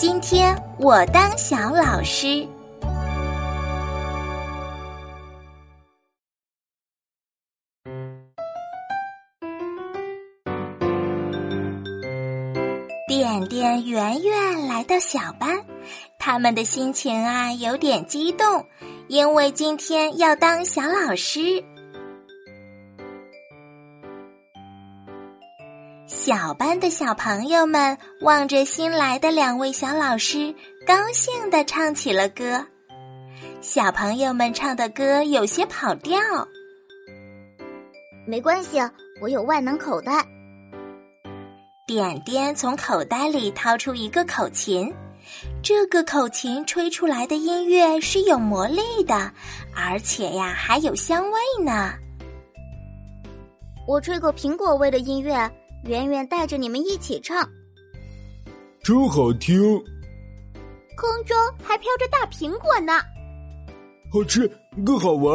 今天我当小老师。点点、圆圆来到小班，他们的心情啊有点激动，因为今天要当小老师。小班的小朋友们望着新来的两位小老师，高兴地唱起了歌。小朋友们唱的歌有些跑调，没关系，我有万能口袋。点点从口袋里掏出一个口琴，这个口琴吹出来的音乐是有魔力的，而且呀还有香味呢。我吹过苹果味的音乐。圆圆带着你们一起唱，真好听。空中还飘着大苹果呢，好吃更好玩。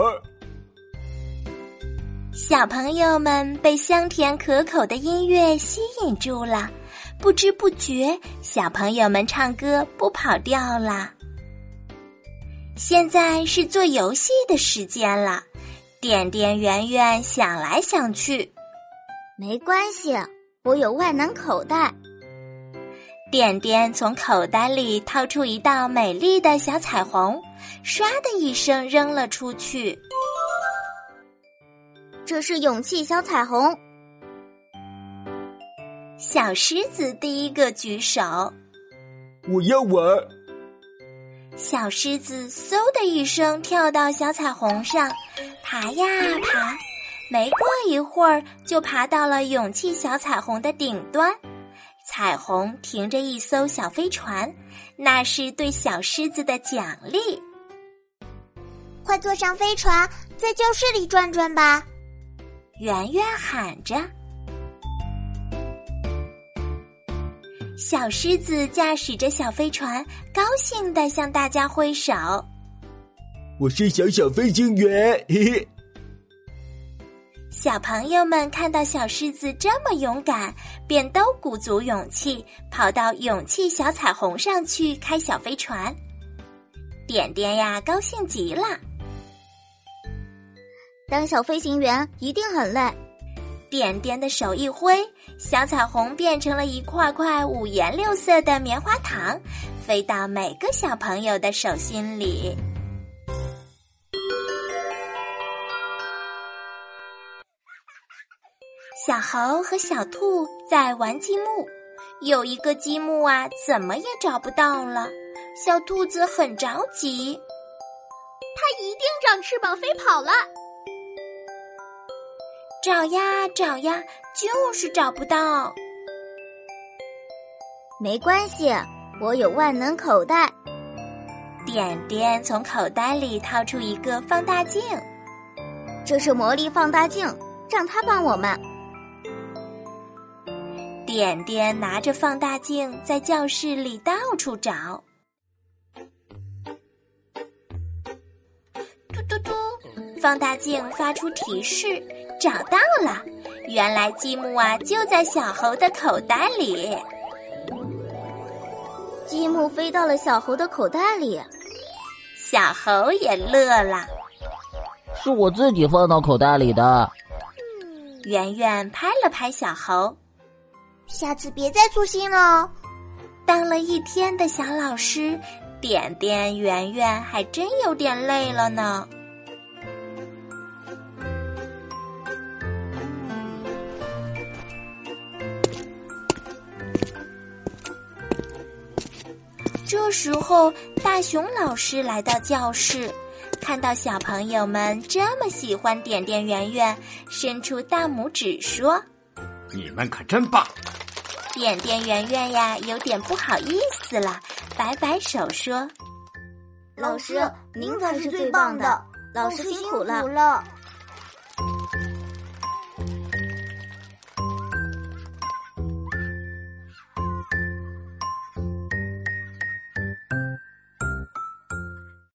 小朋友们被香甜可口的音乐吸引住了，不知不觉，小朋友们唱歌不跑调了。现在是做游戏的时间了，点点圆圆想来想去，没关系。我有万能口袋，点点从口袋里掏出一道美丽的小彩虹，唰的一声扔了出去。这是勇气小彩虹。小狮子第一个举手，我要玩。小狮子嗖的一声跳到小彩虹上，爬呀爬。没过一会儿，就爬到了勇气小彩虹的顶端。彩虹停着一艘小飞船，那是对小狮子的奖励。快坐上飞船，在教室里转转吧！圆圆喊着。小狮子驾驶着小飞船，高兴的向大家挥手：“我是小小飞行员。”嘿嘿。小朋友们看到小狮子这么勇敢，便都鼓足勇气跑到勇气小彩虹上去开小飞船。点点呀，高兴极了。当小飞行员一定很累。点点的手一挥，小彩虹变成了一块块五颜六色的棉花糖，飞到每个小朋友的手心里。小猴和小兔在玩积木，有一个积木啊，怎么也找不到了。小兔子很着急，它一定长翅膀飞跑了。找呀找呀，就是找不到。没关系，我有万能口袋。点点从口袋里掏出一个放大镜，这是魔力放大镜，让它帮我们。点点拿着放大镜在教室里到处找，嘟嘟嘟，放大镜发出提示，找到了，原来积木啊就在小猴的口袋里。积木飞到了小猴的口袋里，小猴也乐了，是我自己放到口袋里的。圆圆拍了拍小猴。下次别再粗心了。当了一天的小老师，点点圆圆还真有点累了呢。这时候，大熊老师来到教室，看到小朋友们这么喜欢点点圆圆，伸出大拇指说：“你们可真棒！”点点圆圆呀，有点不好意思了，摆摆手说：“老师，您才是最棒的，老师辛苦了。”